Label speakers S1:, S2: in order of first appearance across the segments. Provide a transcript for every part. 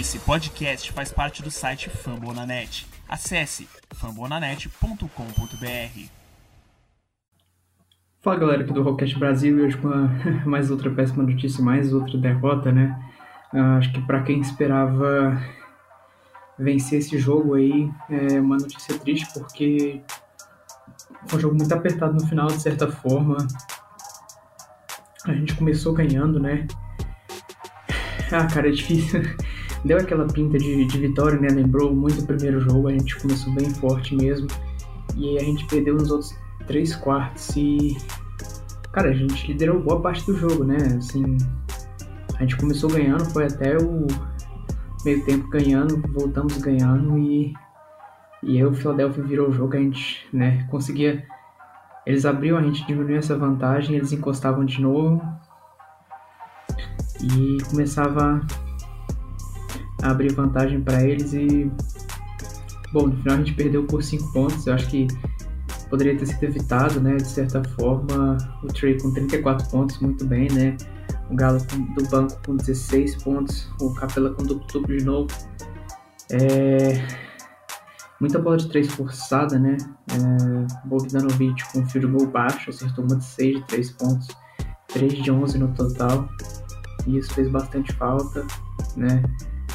S1: Esse podcast faz parte do site Fambonanet. Acesse fambonanet.com.br.
S2: Fala galera aqui do Rocket Brasil e hoje com mais outra péssima notícia, mais outra derrota, né? Uh, acho que para quem esperava vencer esse jogo aí é uma notícia triste porque foi um jogo muito apertado no final, de certa forma. A gente começou ganhando, né? Ah, cara, é difícil deu aquela pinta de, de vitória, né? Lembrou muito o primeiro jogo, a gente começou bem forte mesmo. E a gente perdeu nos outros três quartos e. Cara, a gente liderou boa parte do jogo, né? Assim. A gente começou ganhando, foi até o meio tempo ganhando, voltamos ganhando e. E o Philadelphia virou o jogo, a gente, né, conseguia. Eles abriam, a gente diminuiu essa vantagem, eles encostavam de novo. E começava abrir vantagem para eles e bom, no final a gente perdeu por 5 pontos. Eu acho que poderia ter sido evitado, né, de certa forma. O Trey com 34 pontos, muito bem, né? O Galo do banco com 16 pontos, o Capela com duplo de novo. É... Muita bola de 3 forçada, né? É... Bogdanovic com field goal baixo, acertou uma de 6 de 3 pontos, 3 de 11 no total. E isso fez bastante falta, né?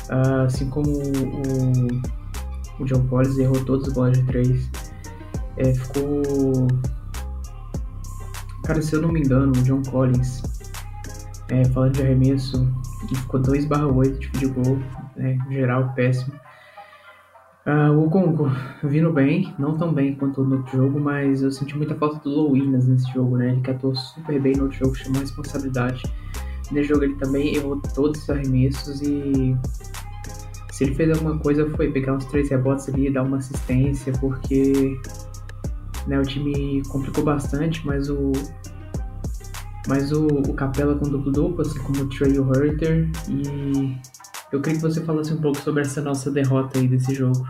S2: Uh, assim como o, o John Collins errou todas as bolas de três. É, ficou. Cara, se eu não me engano, o John Collins, é, falando de arremesso, ficou 2/8 de field goal, né, geral péssimo. Uh, o Congo vindo bem, não tão bem quanto no outro jogo, mas eu senti muita falta do Lowinas nesse jogo, né? Ele catou super bem no outro jogo, chamou a responsabilidade. Nesse jogo ele também errou todos os arremessos e se ele fez alguma coisa foi pegar uns três rebotes ali e dar uma assistência, porque né, o time complicou bastante, mas o mas o, o Capela com duplo duplo, assim como o Trey Hurter, e eu queria que você falasse um pouco sobre essa nossa derrota aí desse jogo.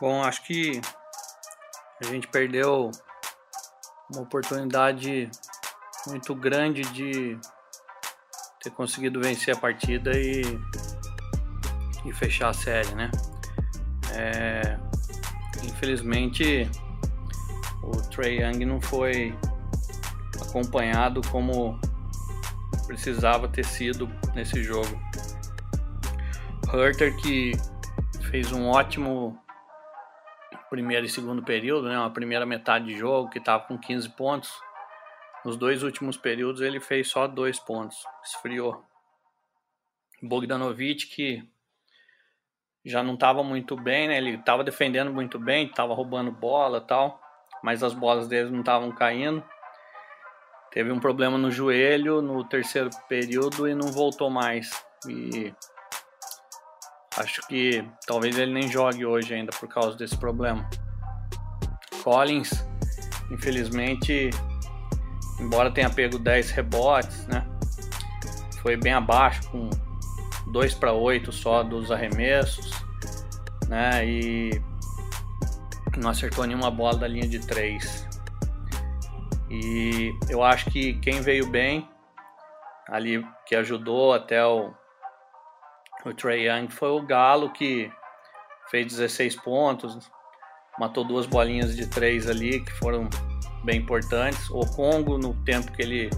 S3: Bom, acho que a gente perdeu uma oportunidade muito grande de ter conseguido vencer a partida e, e fechar a série, né? É, infelizmente o Trey Young não foi acompanhado como precisava ter sido nesse jogo. Hurter que fez um ótimo primeiro e segundo período, né, uma primeira metade de jogo que estava com 15 pontos. Nos dois últimos períodos ele fez só dois pontos, esfriou. Bogdanovic que já não estava muito bem, né? Ele estava defendendo muito bem, estava roubando bola, tal, mas as bolas dele não estavam caindo. Teve um problema no joelho no terceiro período e não voltou mais. E Acho que talvez ele nem jogue hoje ainda por causa desse problema. Collins, infelizmente, embora tenha pego 10 rebotes, né? Foi bem abaixo, com 2 para 8 só dos arremessos, né? E não acertou nenhuma bola da linha de 3. E eu acho que quem veio bem ali, que ajudou até o o Trey Young foi o Galo que fez 16 pontos, matou duas bolinhas de três ali que foram bem importantes. O Congo, no tempo que ele,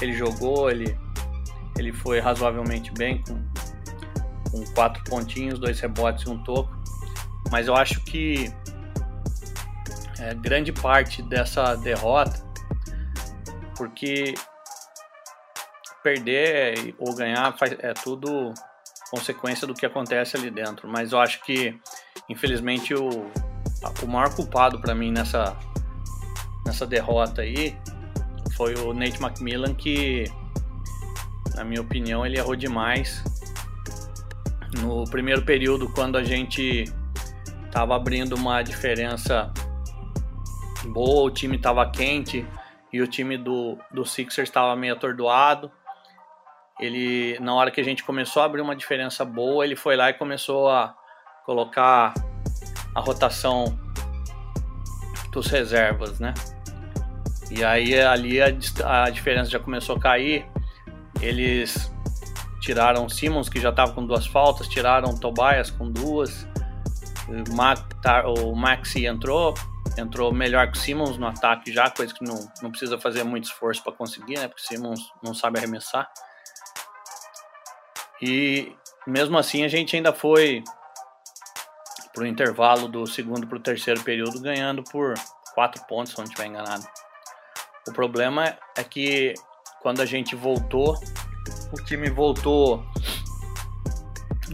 S3: ele jogou, ele, ele foi razoavelmente bem, com, com quatro pontinhos, dois rebotes e um toco. Mas eu acho que é, grande parte dessa derrota, porque perder ou ganhar faz, é tudo consequência do que acontece ali dentro. Mas eu acho que, infelizmente, o, o maior culpado para mim nessa, nessa derrota aí foi o Nate McMillan, que, na minha opinião, ele errou demais. No primeiro período, quando a gente estava abrindo uma diferença boa, o time estava quente e o time do, do Sixers estava meio atordoado ele na hora que a gente começou a abrir uma diferença boa, ele foi lá e começou a colocar a rotação dos reservas, né? E aí ali a, a diferença já começou a cair. Eles tiraram Simmons, que já estava com duas faltas, tiraram Tobias com duas. O, o Maxi entrou, entrou melhor que o Simmons no ataque já, coisa que não, não precisa fazer muito esforço para conseguir, né? Porque o Simmons não sabe arremessar. E mesmo assim a gente ainda foi pro intervalo do segundo para o terceiro período ganhando por quatro pontos, se não estiver enganado. O problema é que quando a gente voltou, o time voltou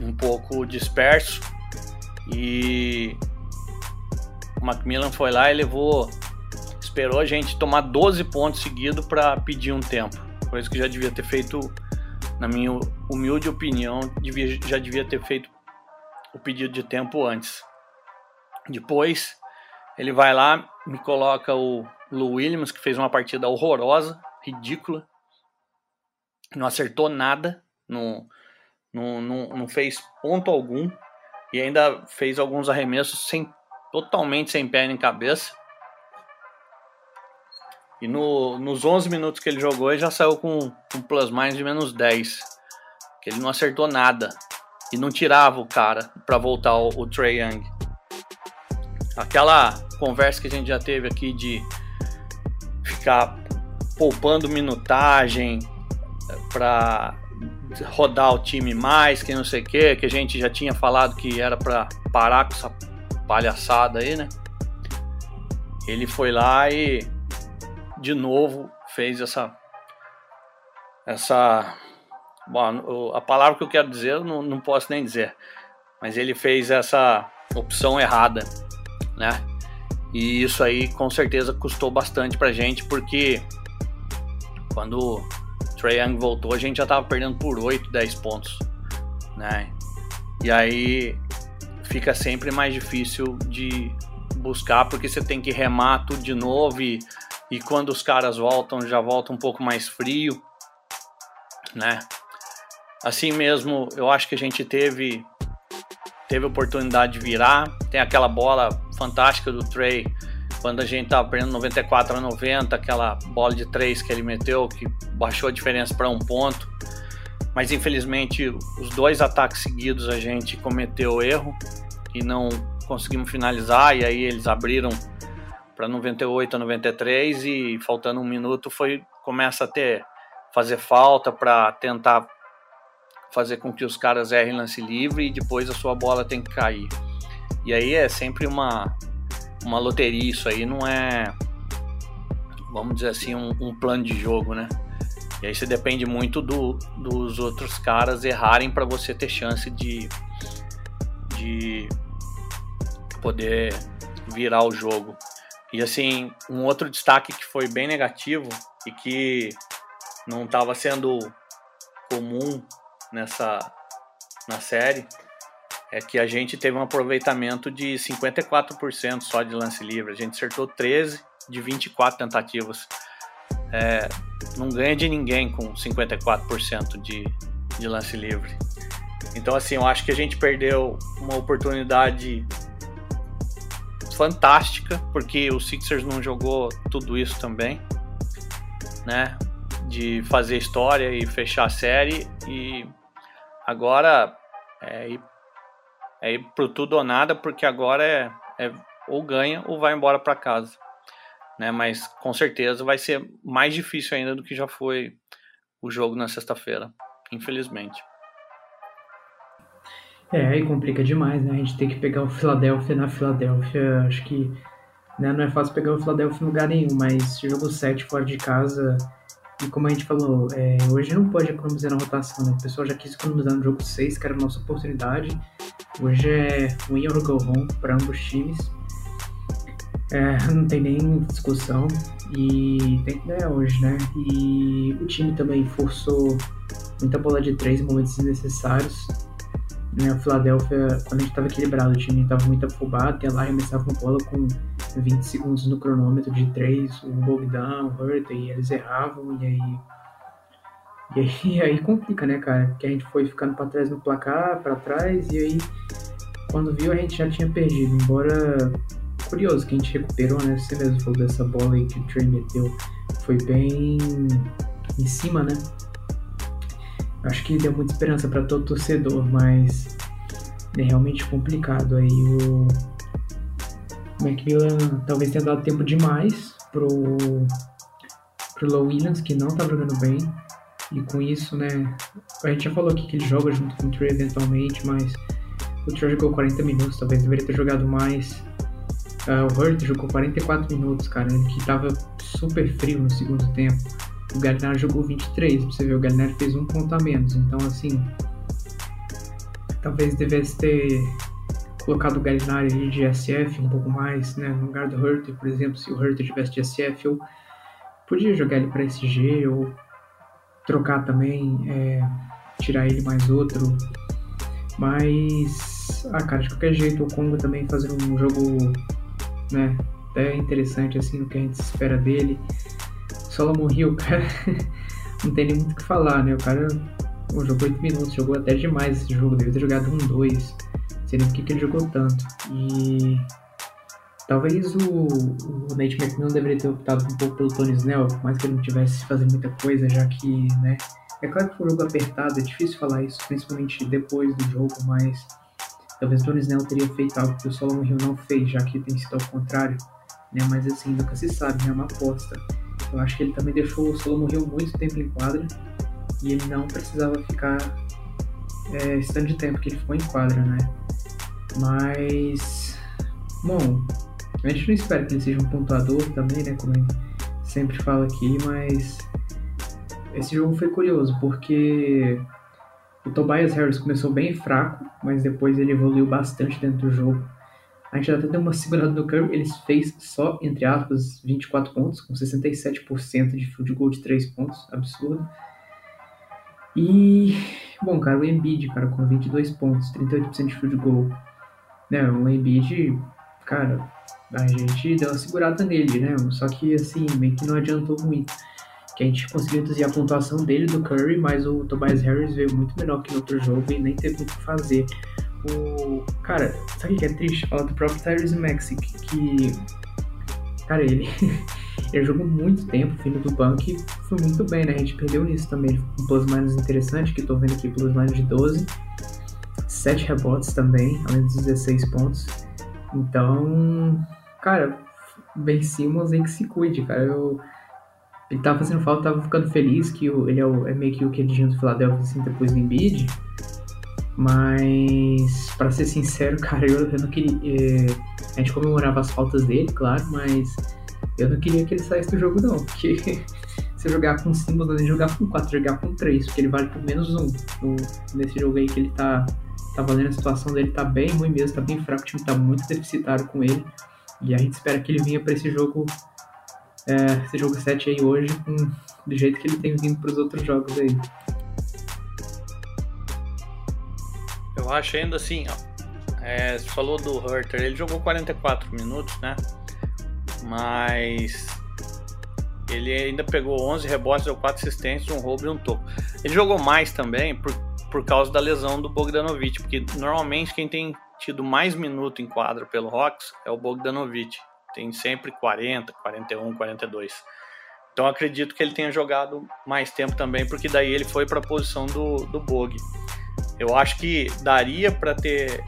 S3: um pouco disperso e o Macmillan foi lá e levou, esperou a gente tomar 12 pontos seguidos para pedir um tempo, coisa que já devia ter feito, na minha humilde opinião, devia, já devia ter feito o pedido de tempo antes. Depois ele vai lá, me coloca o Lou Williams, que fez uma partida horrorosa, ridícula. Não acertou nada, não, não, não, não fez ponto algum. E ainda fez alguns arremessos sem, totalmente sem pé nem cabeça. E no, nos 11 minutos que ele jogou, ele já saiu com um plus mais de menos 10. Que ele não acertou nada. E não tirava o cara para voltar o, o Trey Young. Aquela conversa que a gente já teve aqui de ficar poupando minutagem eh, para rodar o time mais, que não sei o que, que a gente já tinha falado que era para parar com essa palhaçada aí, né? Ele foi lá e de novo fez essa essa bom, a palavra que eu quero dizer não, não posso nem dizer, mas ele fez essa opção errada, né? E isso aí com certeza custou bastante pra gente, porque quando o Trae Young voltou, a gente já tava perdendo por 8, 10 pontos, né? E aí fica sempre mais difícil de buscar, porque você tem que remar tudo de novo e, e quando os caras voltam, já volta um pouco mais frio, né? Assim mesmo, eu acho que a gente teve teve oportunidade de virar. Tem aquela bola fantástica do Trey quando a gente tava perdendo 94 a 90, aquela bola de 3 que ele meteu que baixou a diferença para um ponto. Mas infelizmente os dois ataques seguidos a gente cometeu erro e não conseguimos finalizar e aí eles abriram para 98 a 93 e faltando um minuto foi começa a ter fazer falta para tentar fazer com que os caras errem lance livre e depois a sua bola tem que cair. E aí é sempre uma, uma loteria, isso aí não é, vamos dizer assim, um, um plano de jogo, né? E aí você depende muito do, dos outros caras errarem para você ter chance de, de poder virar o jogo. E assim, um outro destaque que foi bem negativo e que não estava sendo comum nessa na série é que a gente teve um aproveitamento de 54% só de lance livre. A gente acertou 13 de 24 tentativas. É, não ganha de ninguém com 54% de, de lance livre. Então, assim, eu acho que a gente perdeu uma oportunidade fantástica, porque o Sixers não jogou tudo isso também, né? De fazer história e fechar a série. E agora é ir, é ir pro tudo ou nada, porque agora é, é ou ganha ou vai embora para casa. Né? Mas com certeza vai ser mais difícil ainda do que já foi o jogo na sexta-feira, infelizmente.
S2: É, aí complica demais, né? A gente tem que pegar o Philadelphia na Filadélfia. Acho que né, não é fácil pegar o Philadelphia em lugar nenhum, mas jogo 7 fora de casa e como a gente falou, é, hoje não pode economizar na rotação, né? O pessoal já quis economizar no jogo 6, que era a nossa oportunidade. Hoje é win or go home para ambos os times. É, não tem nem discussão. E tem que ganhar hoje, né? E o time também forçou muita bola de três em momentos desnecessários. Né? O Philadelphia, quando a gente estava equilibrado, o time estava muito afobado, até lá arremessava uma bola com 20 segundos no cronômetro de 3, o Bogdan, o Hurt, e eles erravam, e aí. E aí, aí complica, né, cara? Porque a gente foi ficando para trás no placar, para trás, e aí quando viu a gente já tinha perdido. Embora curioso que a gente recuperou, né? Você mesmo falou dessa bola aí que o Trey meteu foi bem em cima, né? Acho que deu muita esperança para todo torcedor, mas é realmente complicado aí o Macmillan talvez tenha dado tempo demais pro pro Low Williams que não tá jogando bem e com isso, né, a gente já falou aqui que ele joga junto com o Trey eventualmente, mas o Trey jogou 40 minutos, talvez deveria ter jogado mais. Uh, o Hurt jogou 44 minutos, cara, que tava super frio no segundo tempo. O Gallinari jogou 23, pra você ver, o Gallinari fez um ponto a menos. Então, assim, talvez devesse ter colocado o Gallinari de SF um pouco mais, né? No lugar do Hurter, por exemplo, se o Hurter tivesse de SF, eu podia jogar ele para SG ou trocar também, é, tirar ele mais outro. Mas, ah, cara, de qualquer jeito, o Congo também fazendo um jogo, né, até interessante, assim, no que a gente espera dele. Solomon Hill, cara, não tem nem muito o que falar, né? O cara jogou 8 minutos, jogou até demais esse jogo, deve ter jogado um 2. Sei nem por que ele jogou tanto. E talvez o, o Nate McMillan deveria ter optado um pouco pelo Tony Snell, por mais que ele não tivesse fazer muita coisa, já que, né? É claro que foi um jogo apertado, é difícil falar isso, principalmente depois do jogo, mas talvez o Tony Snell teria feito algo que o Solomon Hill não fez, já que tem sido ao contrário, né? Mas assim, nunca se sabe, né? É uma aposta. Eu acho que ele também deixou o Solo morrer muito tempo em quadra e ele não precisava ficar é, esse tanto de tempo que ele ficou em quadra, né? Mas, bom, a gente não espera que ele seja um pontuador também, né? Como gente sempre fala aqui, mas esse jogo foi curioso porque o Tobias Harris começou bem fraco, mas depois ele evoluiu bastante dentro do jogo. A gente até deu uma segurada no Curry, ele fez só, entre aspas, 24 pontos, com 67% de field goal de 3 pontos, absurdo. E, bom, cara, o Embiid, cara, com 22 pontos, 38% de field goal. Né, o Embiid, cara, a gente deu uma segurada nele, né, só que, assim, meio que não adiantou muito. Que a gente conseguiu reduzir a pontuação dele, do Curry, mas o Tobias Harris veio muito melhor que no outro jogo e nem teve muito o que fazer o. Cara, sabe o que é triste? Falar do próprio Tyrese Maxi, que. Cara, ele. ele jogou muito tempo, filho do banco, e foi muito bem, né? A gente perdeu nisso também. Ele um plus minus interessante, que tô vendo aqui plus minus de 12. 7 rebotes também, além dos 16 pontos. Então, cara, Ben Simmons aí que se cuide, cara. Eu, ele tava fazendo falta, tava ficando feliz que o, ele é, o, é meio que o queridinho do Philadelphia, assim, depois do Embiid. Mas, para ser sincero, cara, eu, eu não queria. É, a gente comemorava as faltas dele, claro, mas eu não queria que ele saísse do jogo, não. Porque se jogar com 5, não nem jogar com 4, jogar com 3, porque ele vale por menos 1 um, nesse jogo aí que ele tá, tá valendo. A situação dele tá bem ruim mesmo, tá bem fraco, o time tá muito deficitário com ele. E a gente espera que ele venha para esse jogo, é, esse jogo 7 aí hoje, com, do jeito que ele tem vindo para os outros jogos aí.
S3: Eu acho ainda assim, ó, é, você falou do Hurter, ele jogou 44 minutos, né? Mas ele ainda pegou 11 rebotes, deu 4 assistências, um roubo e um toco. Ele jogou mais também por, por causa da lesão do Bogdanovic, porque normalmente quem tem tido mais minuto em quadra pelo Hawks é o Bogdanovic. Tem sempre 40, 41, 42. Então acredito que ele tenha jogado mais tempo também, porque daí ele foi para a posição do, do Bog. Eu acho que daria para ter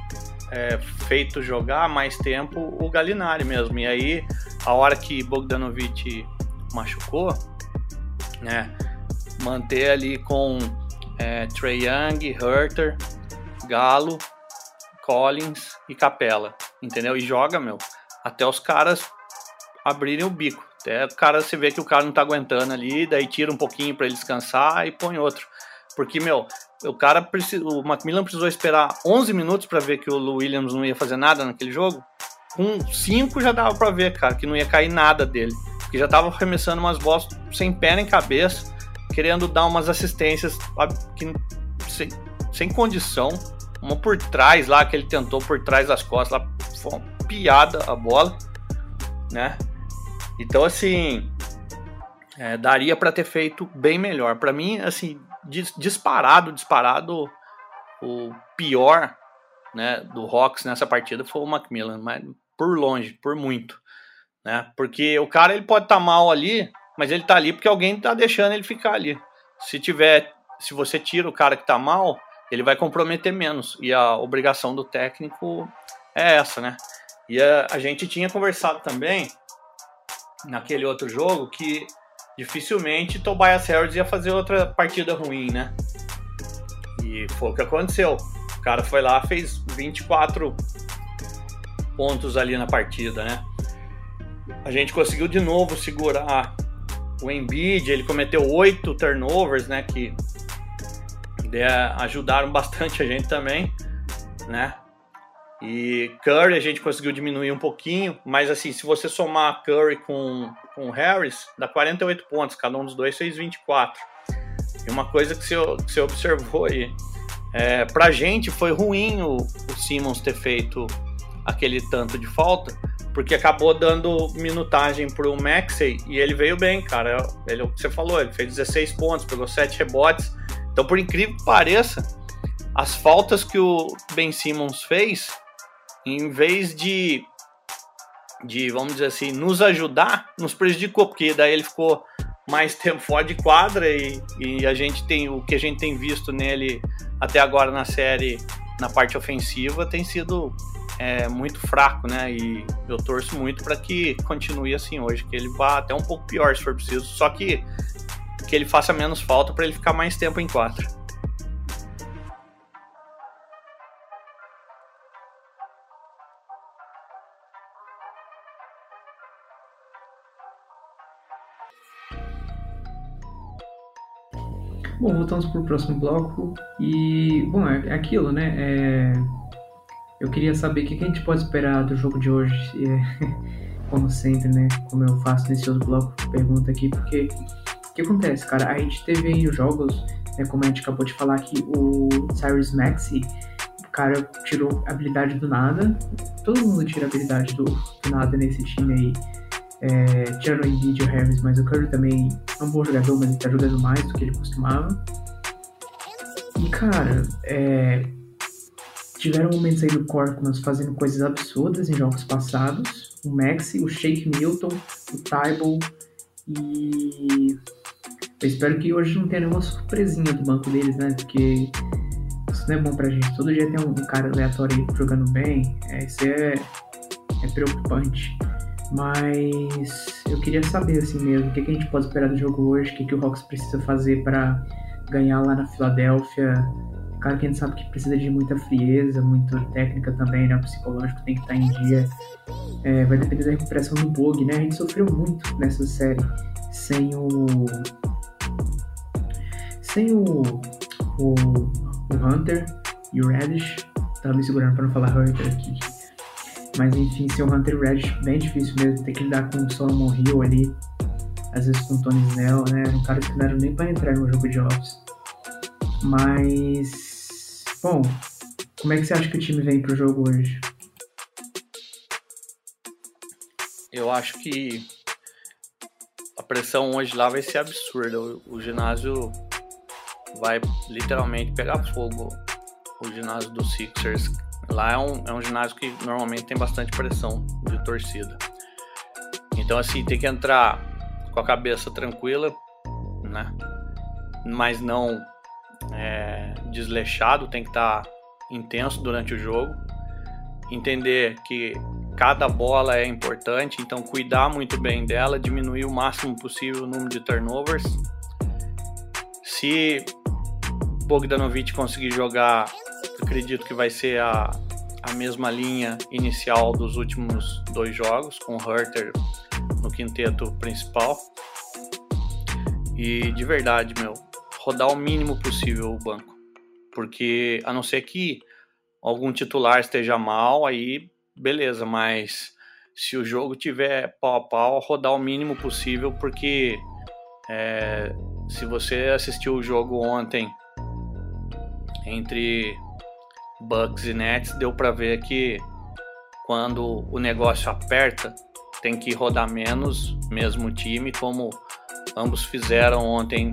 S3: é, feito jogar mais tempo o Galinari mesmo. E aí, a hora que Bogdanovic machucou, né, manter ali com é, Trey Young, Herter, Galo, Collins e Capela, entendeu? E joga, meu, até os caras abrirem o bico. Até o cara se vê que o cara não tá aguentando ali, daí tira um pouquinho para ele descansar e põe outro. Porque, meu, o cara precisou, o Macmillan precisou esperar 11 minutos para ver que o Williams não ia fazer nada naquele jogo. Com 5 já dava para ver, cara, que não ia cair nada dele. Porque já tava arremessando umas bolas sem pé nem cabeça, querendo dar umas assistências que, sem, sem condição. Uma por trás lá, que ele tentou por trás das costas, lá, foi uma piada a bola, né? Então, assim, é, daria para ter feito bem melhor. Para mim, assim, disparado, disparado, o pior né, do Hawks nessa partida foi o Macmillan, mas por longe, por muito. Né? Porque o cara ele pode estar tá mal ali, mas ele tá ali porque alguém tá deixando ele ficar ali. Se tiver, se você tira o cara que tá mal, ele vai comprometer menos. E a obrigação do técnico é essa, né? E a, a gente tinha conversado também naquele outro jogo que dificilmente Tobias Harris ia fazer outra partida ruim, né? E foi o que aconteceu. O cara foi lá, fez 24 pontos ali na partida, né? A gente conseguiu de novo segurar o Embiid, ele cometeu oito turnovers, né? Que ajudaram bastante a gente também, né? E Curry a gente conseguiu diminuir um pouquinho, mas assim, se você somar Curry com, com Harris, dá 48 pontos, cada um dos dois fez 24. E uma coisa que você, que você observou aí, é, pra gente foi ruim o, o Simmons ter feito aquele tanto de falta, porque acabou dando minutagem pro Maxey e ele veio bem, cara. Ele, o que você falou, ele fez 16 pontos, pegou 7 rebotes. Então, por incrível que pareça, as faltas que o Ben Simmons fez em vez de, de, vamos dizer assim, nos ajudar, nos prejudicou, porque daí ele ficou mais tempo fora de quadra e, e a gente tem o que a gente tem visto nele até agora na série, na parte ofensiva, tem sido é, muito fraco, né? E eu torço muito para que continue assim hoje, que ele vá até um pouco pior se for preciso, só que que ele faça menos falta para ele ficar mais tempo em quadra.
S2: Bom, voltamos para o próximo bloco. E, bom, é aquilo, né? É... Eu queria saber o que a gente pode esperar do jogo de hoje. É... Como sempre, né? Como eu faço nesse outro bloco, pergunta aqui, porque o que acontece, cara? A gente teve aí os jogos, né? Como a gente acabou de falar aqui, o Cyrus Maxi, o cara tirou habilidade do nada. Todo mundo tira habilidade do, do nada nesse time aí é, tirando o Embiid e o Harris, mas o Curry também é um bom jogador, mas ele tá jogando mais do que ele costumava. E, cara, é, tiveram momentos aí do Corkmans fazendo coisas absurdas em jogos passados. O Maxi, o Shake Milton, o Tybal e... Eu espero que hoje não tenha nenhuma surpresinha do banco deles, né? Porque isso não é bom pra gente. Todo dia tem um cara aleatório aí jogando bem. É, isso é, é preocupante. Mas eu queria saber assim mesmo, o que, que a gente pode esperar do jogo hoje, o que, que o Hawks precisa fazer para ganhar lá na Filadélfia. Claro que a gente sabe que precisa de muita frieza, muita técnica também, né? O psicológico tem que estar em dia. É, vai depender da recuperação do bug, né? A gente sofreu muito nessa série sem o. Sem o. O, o Hunter e o Reddish. Tava me segurando para não falar Hunter aqui. Mas enfim, ser o Hunter Reddish bem difícil mesmo, ter que lidar com o Solomon Hill ali, às vezes com o Tony Snell, né? Um cara que não era nem para entrar no jogo de Office. Mas. Bom, como é que você acha que o time vem pro jogo hoje?
S3: Eu acho que a pressão hoje lá vai ser absurda. O, o ginásio vai literalmente pegar fogo. O ginásio do Sixers Lá é um, é um ginásio que normalmente tem bastante pressão de torcida. Então, assim, tem que entrar com a cabeça tranquila, né? Mas não é, desleixado, tem que estar tá intenso durante o jogo. Entender que cada bola é importante, então cuidar muito bem dela, diminuir o máximo possível o número de turnovers. Se Bogdanovic conseguir jogar acredito que vai ser a, a mesma linha inicial dos últimos dois jogos, com o Herter no quinteto principal. E de verdade, meu, rodar o mínimo possível o banco. Porque a não ser que algum titular esteja mal, aí beleza, mas se o jogo tiver pau a pau, rodar o mínimo possível, porque é, se você assistiu o jogo ontem entre Bucks e Nets, deu para ver que quando o negócio aperta, tem que rodar menos, mesmo time, como ambos fizeram ontem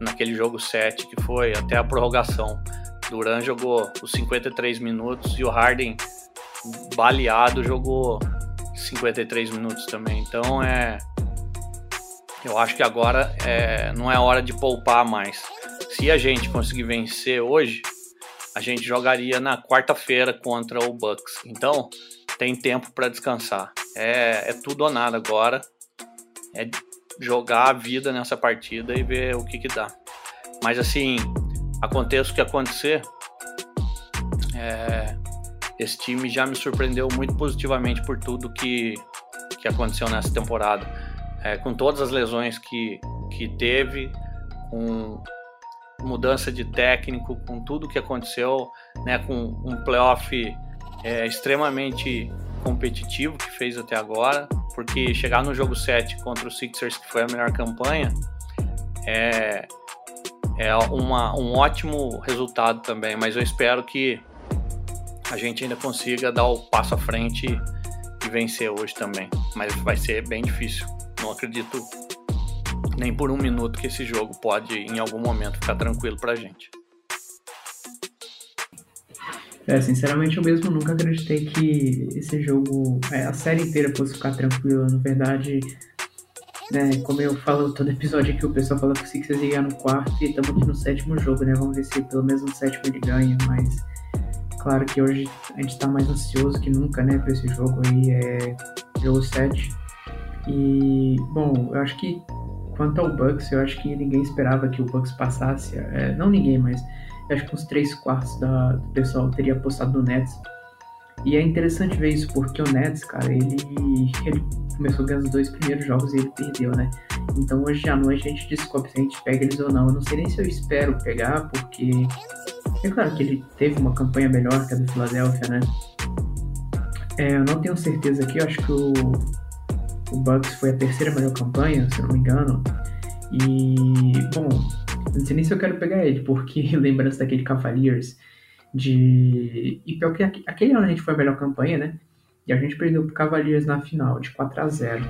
S3: naquele jogo 7, que foi até a prorrogação. Duran jogou os 53 minutos e o Harden, baleado, jogou 53 minutos também. Então é, eu acho que agora é, não é hora de poupar mais. Se a gente conseguir vencer hoje, a gente jogaria na quarta-feira contra o Bucks. Então, tem tempo para descansar. É, é tudo ou nada agora. É jogar a vida nessa partida e ver o que, que dá. Mas assim, aconteça o que acontecer, é, esse time já me surpreendeu muito positivamente por tudo que, que aconteceu nessa temporada. É, com todas as lesões que, que teve, com mudança de técnico, com tudo que aconteceu, né, com um playoff é, extremamente competitivo que fez até agora, porque chegar no jogo 7 contra o Sixers, que foi a melhor campanha, é, é uma, um ótimo resultado também, mas eu espero que a gente ainda consiga dar o passo à frente e vencer hoje também. Mas vai ser bem difícil. Não acredito nem por um minuto que esse jogo pode, em algum momento, ficar tranquilo pra gente.
S2: É, sinceramente, eu mesmo nunca acreditei que esse jogo, é, a série inteira fosse ficar tranquila. Na verdade, né, como eu falo todo episódio aqui, o pessoal fala que o Sixers ia no quarto e estamos aqui no sétimo jogo, né? Vamos ver se pelo menos no sétimo ele ganha, mas claro que hoje a gente está mais ansioso que nunca, né, para esse jogo aí, é jogo 7. E, bom, eu acho que quanto ao Bucks, eu acho que ninguém esperava que o Bucks passasse, é, não ninguém, mas acho que uns 3 quartos da, do pessoal teria apostado no Nets. E é interessante ver isso, porque o Nets, cara, ele, ele começou ganhando os dois primeiros jogos e ele perdeu, né? Então hoje à noite a gente descobre se a gente pega eles ou não. Eu não sei nem se eu espero pegar, porque é claro que ele teve uma campanha melhor que a do Philadelphia, né? É, eu não tenho certeza aqui, eu acho que o, o Bucks foi a terceira melhor campanha, se não me engano. E, bom, não sei nem se eu quero pegar ele, porque lembrança daquele Cavaliers de. E pior que aquele ano a gente foi a melhor campanha, né? E a gente perdeu pro Cavaliers na final, de 4 a 0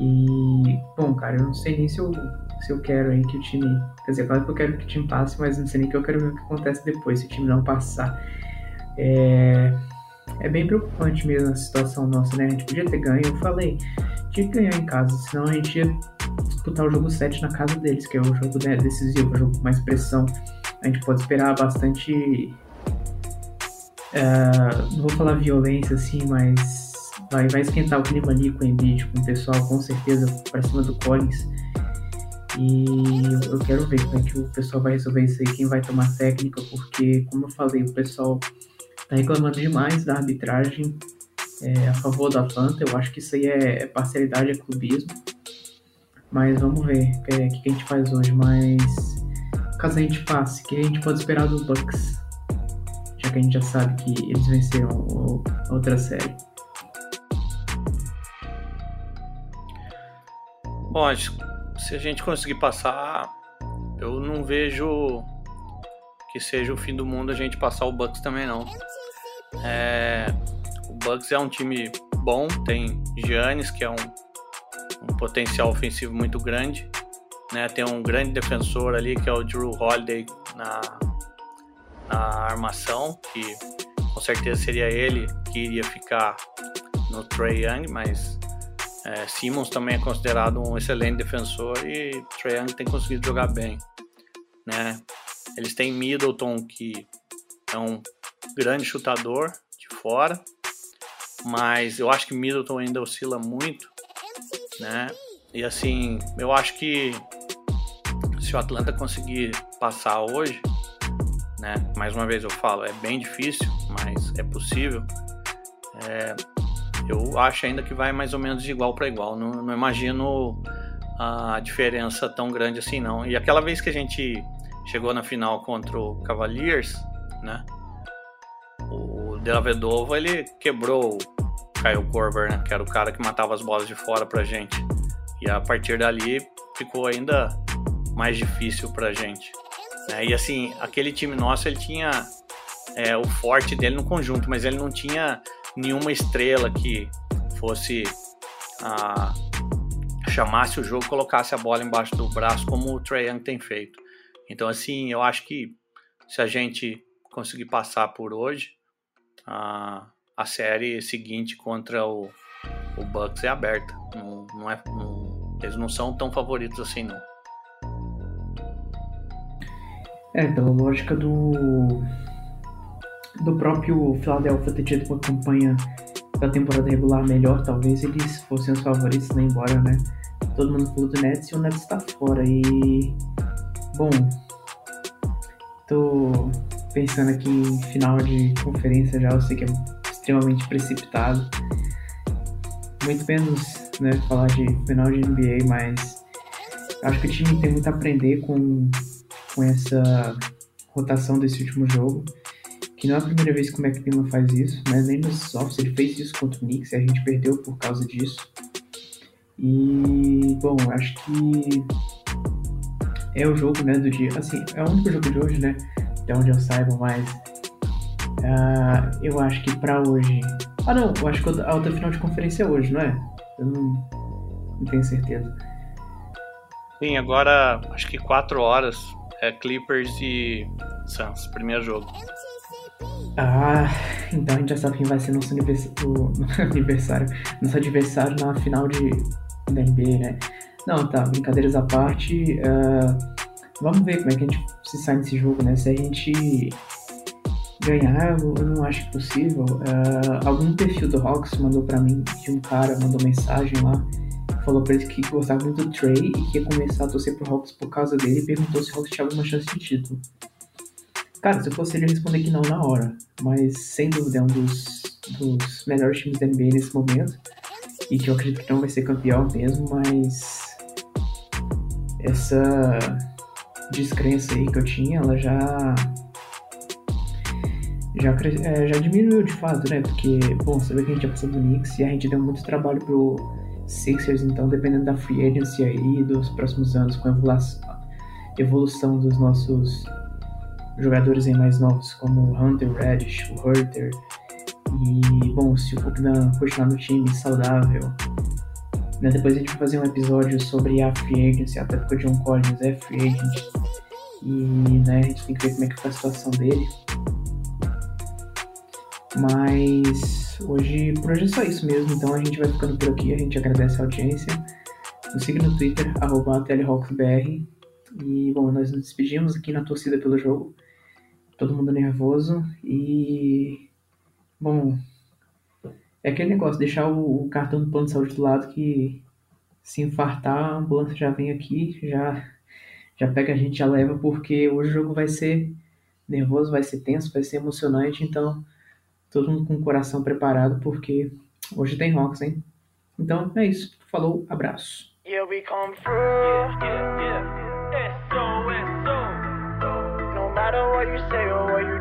S2: E, bom, cara, eu não sei nem se eu se eu quero aí que o time. Quer dizer, claro que eu quero que o time passe, mas não sei nem que eu quero ver o que acontece depois se o time não passar. É, é bem preocupante mesmo a situação nossa, né? A gente podia ter ganho, eu falei, que ganhar em casa, senão a gente ia disputar o jogo 7 na casa deles, que é o jogo né, decisivo, o jogo com mais pressão. A gente pode esperar bastante. Uh, não vou falar violência assim, mas vai, vai esquentar o clima ali com o Embiid, com o pessoal, com certeza, para cima do Collins. E eu quero ver como é que o pessoal vai resolver isso aí, quem vai tomar técnica, porque, como eu falei, o pessoal tá reclamando demais da arbitragem é, a favor da Atlanta. Eu acho que isso aí é, é parcialidade, é clubismo. Mas vamos ver o que, que, a gente faz hoje. Mas caso a gente passe, o que a gente pode esperar do Bucks? Já que a gente já sabe que eles venceram a outra série.
S3: Bom, se a gente conseguir passar, eu não vejo que seja o fim do mundo a gente passar o Bucks também não. É, o Bucks é um time bom, tem Giannis que é um, um potencial ofensivo muito grande, né? Tem um grande defensor ali que é o Drew Holiday na, na armação, que com certeza seria ele que iria ficar no Trey Young, mas é, Simmons também é considerado um excelente defensor e Trae Young tem conseguido jogar bem. Né? Eles têm Middleton, que é um grande chutador de fora, mas eu acho que Middleton ainda oscila muito. Né? E assim, eu acho que se o Atlanta conseguir passar hoje, né? Mais uma vez eu falo, é bem difícil, mas é possível. É, eu acho ainda que vai mais ou menos de igual para igual. Não, não, imagino a diferença tão grande assim, não. E aquela vez que a gente chegou na final contra o Cavaliers, né? O Delavedova, ele quebrou o Kyle Korver, né? Que era o cara que matava as bolas de fora pra gente. E a partir dali ficou ainda mais difícil pra gente. Né? E assim, aquele time nosso, ele tinha é, o forte dele no conjunto, mas ele não tinha nenhuma estrela que fosse ah, chamasse o jogo, colocasse a bola embaixo do braço, como o Trae Young tem feito. Então, assim, eu acho que se a gente conseguir passar por hoje, ah, a série seguinte contra o, o Bucks é aberta. Não, não, é, não, Eles não são tão favoritos assim, não.
S2: É, pela lógica do do próprio Philadelphia ter tido uma campanha da temporada regular melhor, talvez eles fossem os favoritos, né? Embora, né? Todo mundo falou do Nets e o Nets tá fora. E. Bom. Tô pensando aqui em final de conferência já, eu sei que é extremamente precipitado. Muito menos, né, falar de final de NBA, mas acho que o time tem muito a aprender com, com essa rotação desse último jogo que não é a primeira vez que o McMillan faz isso, mas nem nos offs ele fez isso contra o Knicks e a gente perdeu por causa disso. E, bom, acho que é o jogo, né, do dia. Assim, é o único jogo de hoje, né, até onde eu saiba, mas uh, eu acho que pra hoje... Ah, não, eu acho que a outra final de conferência é hoje, não é? Eu não, não tenho certeza.
S3: Sim, agora acho que 4 horas é Clippers e Suns, primeiro jogo.
S2: Ah, então a gente já sabe quem vai ser nosso aniversário, nosso adversário na final de, da NBA, né? Não, tá, brincadeiras à parte. Uh, vamos ver como é que a gente se sai nesse jogo, né? Se a gente ganhar, eu não acho possível. Uh, algum perfil do Hawks mandou para mim, de um cara mandou mensagem lá, falou pra ele que gostava muito do Trey e que ia começar a torcer pro Hawks por causa dele e perguntou se o Hawks tinha alguma chance de título. Cara, se eu fosse ele, eu responder que não na hora. Mas sem dúvida é um dos, dos melhores times da NBA nesse momento. E que eu acredito que não vai ser campeão mesmo, mas essa descrença aí que eu tinha, ela já já, é, já diminuiu de fato, né? Porque, bom, vê que a gente já passou do Knicks e a gente deu muito trabalho pro Sixers, então dependendo da free agency aí dos próximos anos, com a evolução dos nossos jogadores aí mais novos, como o Hunter Reddish, o Hurter. E, bom, se o Fulton continuar no time saudável, né, depois a gente vai fazer um episódio sobre a free agency, até porque o John Collins é free agent. E né, a gente tem que ver como é que foi a situação dele. Mas hoje, por hoje é só isso mesmo, então a gente vai ficando por aqui, a gente agradece a audiência. Nos siga no Twitter, arroba E, bom, nós nos despedimos aqui na torcida pelo jogo todo mundo nervoso e. Bom, é aquele negócio, deixar o, o cartão do plano de saúde do lado que se infartar, a ambulância já vem aqui, já, já pega a gente, já leva, porque hoje o jogo vai ser nervoso, vai ser tenso, vai ser emocionante, então todo mundo com o coração preparado, porque hoje tem rocks, hein? Então é isso. Falou, abraço. Yeah, we come through. Yeah, yeah, yeah. matter what you say or what you.